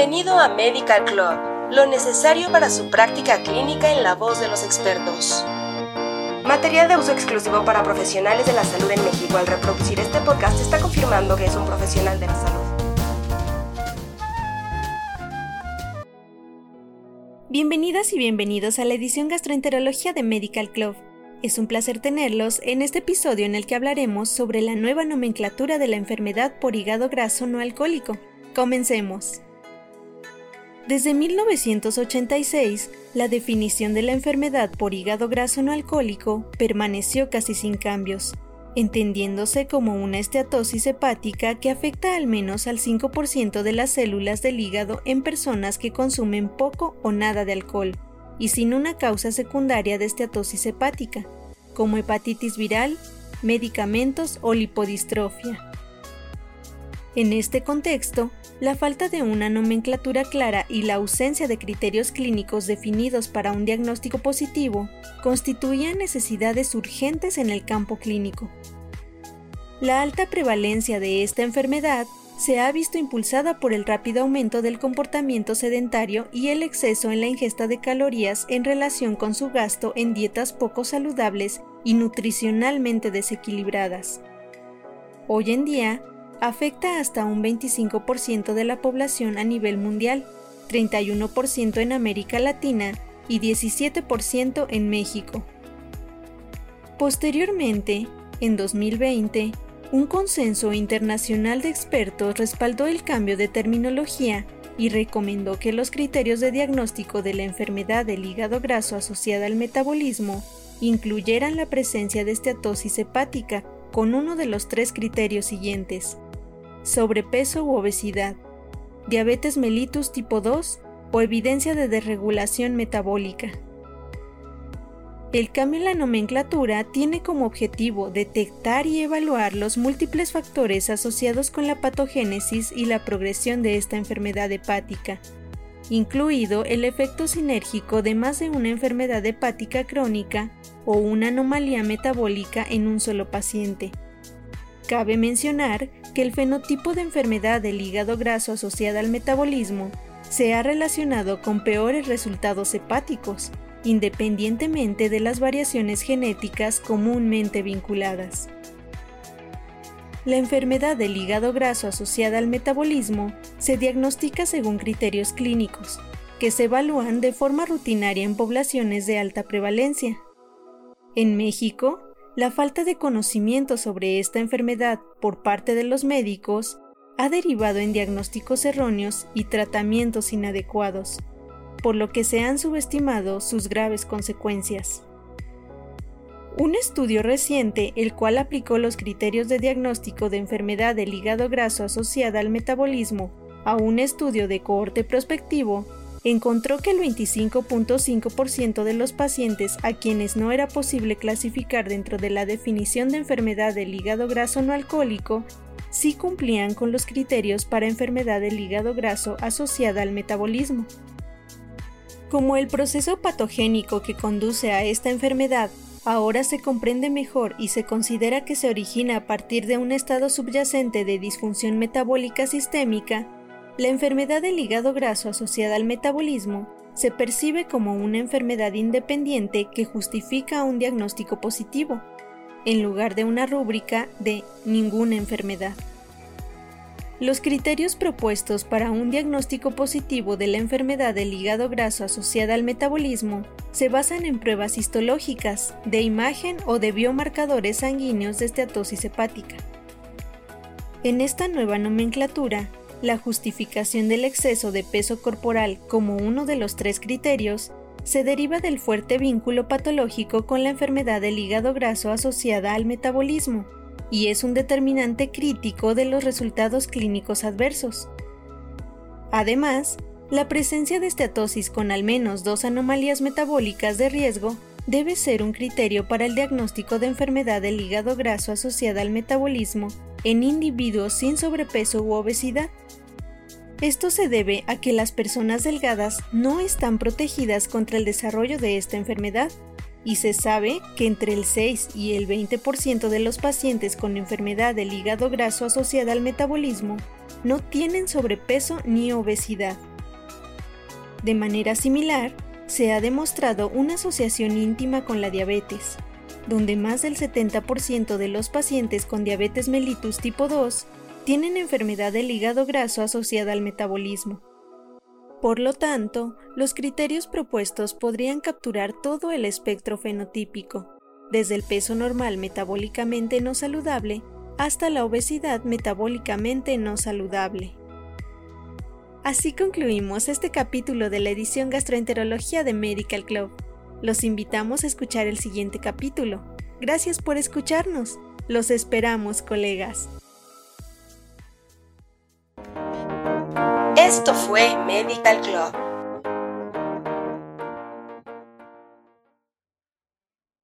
Bienvenido a Medical Club, lo necesario para su práctica clínica en la voz de los expertos. Material de uso exclusivo para profesionales de la salud en México. Al reproducir este podcast está confirmando que es un profesional de la salud. Bienvenidas y bienvenidos a la edición Gastroenterología de Medical Club. Es un placer tenerlos en este episodio en el que hablaremos sobre la nueva nomenclatura de la enfermedad por hígado graso no alcohólico. Comencemos. Desde 1986, la definición de la enfermedad por hígado graso no alcohólico permaneció casi sin cambios, entendiéndose como una esteatosis hepática que afecta al menos al 5% de las células del hígado en personas que consumen poco o nada de alcohol, y sin una causa secundaria de esteatosis hepática, como hepatitis viral, medicamentos o lipodistrofia. En este contexto, la falta de una nomenclatura clara y la ausencia de criterios clínicos definidos para un diagnóstico positivo constituían necesidades urgentes en el campo clínico. La alta prevalencia de esta enfermedad se ha visto impulsada por el rápido aumento del comportamiento sedentario y el exceso en la ingesta de calorías en relación con su gasto en dietas poco saludables y nutricionalmente desequilibradas. Hoy en día, afecta hasta un 25% de la población a nivel mundial, 31% en América Latina y 17% en México. Posteriormente, en 2020, un consenso internacional de expertos respaldó el cambio de terminología y recomendó que los criterios de diagnóstico de la enfermedad del hígado graso asociada al metabolismo incluyeran la presencia de esteatosis hepática con uno de los tres criterios siguientes sobrepeso u obesidad, diabetes mellitus tipo 2 o evidencia de desregulación metabólica. El cambio en la nomenclatura tiene como objetivo detectar y evaluar los múltiples factores asociados con la patogénesis y la progresión de esta enfermedad hepática, incluido el efecto sinérgico de más de una enfermedad hepática crónica o una anomalía metabólica en un solo paciente. Cabe mencionar que el fenotipo de enfermedad del hígado graso asociada al metabolismo se ha relacionado con peores resultados hepáticos, independientemente de las variaciones genéticas comúnmente vinculadas. La enfermedad del hígado graso asociada al metabolismo se diagnostica según criterios clínicos, que se evalúan de forma rutinaria en poblaciones de alta prevalencia. En México, la falta de conocimiento sobre esta enfermedad por parte de los médicos ha derivado en diagnósticos erróneos y tratamientos inadecuados, por lo que se han subestimado sus graves consecuencias. Un estudio reciente, el cual aplicó los criterios de diagnóstico de enfermedad del hígado graso asociada al metabolismo a un estudio de cohorte prospectivo, encontró que el 25.5% de los pacientes a quienes no era posible clasificar dentro de la definición de enfermedad del hígado graso no alcohólico sí cumplían con los criterios para enfermedad del hígado graso asociada al metabolismo. Como el proceso patogénico que conduce a esta enfermedad ahora se comprende mejor y se considera que se origina a partir de un estado subyacente de disfunción metabólica sistémica, la enfermedad del hígado graso asociada al metabolismo se percibe como una enfermedad independiente que justifica un diagnóstico positivo, en lugar de una rúbrica de ninguna enfermedad. Los criterios propuestos para un diagnóstico positivo de la enfermedad del hígado graso asociada al metabolismo se basan en pruebas histológicas, de imagen o de biomarcadores sanguíneos de esteatosis hepática. En esta nueva nomenclatura, la justificación del exceso de peso corporal como uno de los tres criterios se deriva del fuerte vínculo patológico con la enfermedad del hígado graso asociada al metabolismo y es un determinante crítico de los resultados clínicos adversos. Además, la presencia de esteatosis con al menos dos anomalías metabólicas de riesgo debe ser un criterio para el diagnóstico de enfermedad del hígado graso asociada al metabolismo en individuos sin sobrepeso u obesidad. Esto se debe a que las personas delgadas no están protegidas contra el desarrollo de esta enfermedad, y se sabe que entre el 6 y el 20% de los pacientes con enfermedad del hígado graso asociada al metabolismo no tienen sobrepeso ni obesidad. De manera similar, se ha demostrado una asociación íntima con la diabetes, donde más del 70% de los pacientes con diabetes mellitus tipo 2 tienen enfermedad del hígado graso asociada al metabolismo. Por lo tanto, los criterios propuestos podrían capturar todo el espectro fenotípico, desde el peso normal metabólicamente no saludable hasta la obesidad metabólicamente no saludable. Así concluimos este capítulo de la edición Gastroenterología de Medical Club. Los invitamos a escuchar el siguiente capítulo. Gracias por escucharnos. Los esperamos, colegas. Fue Medical Club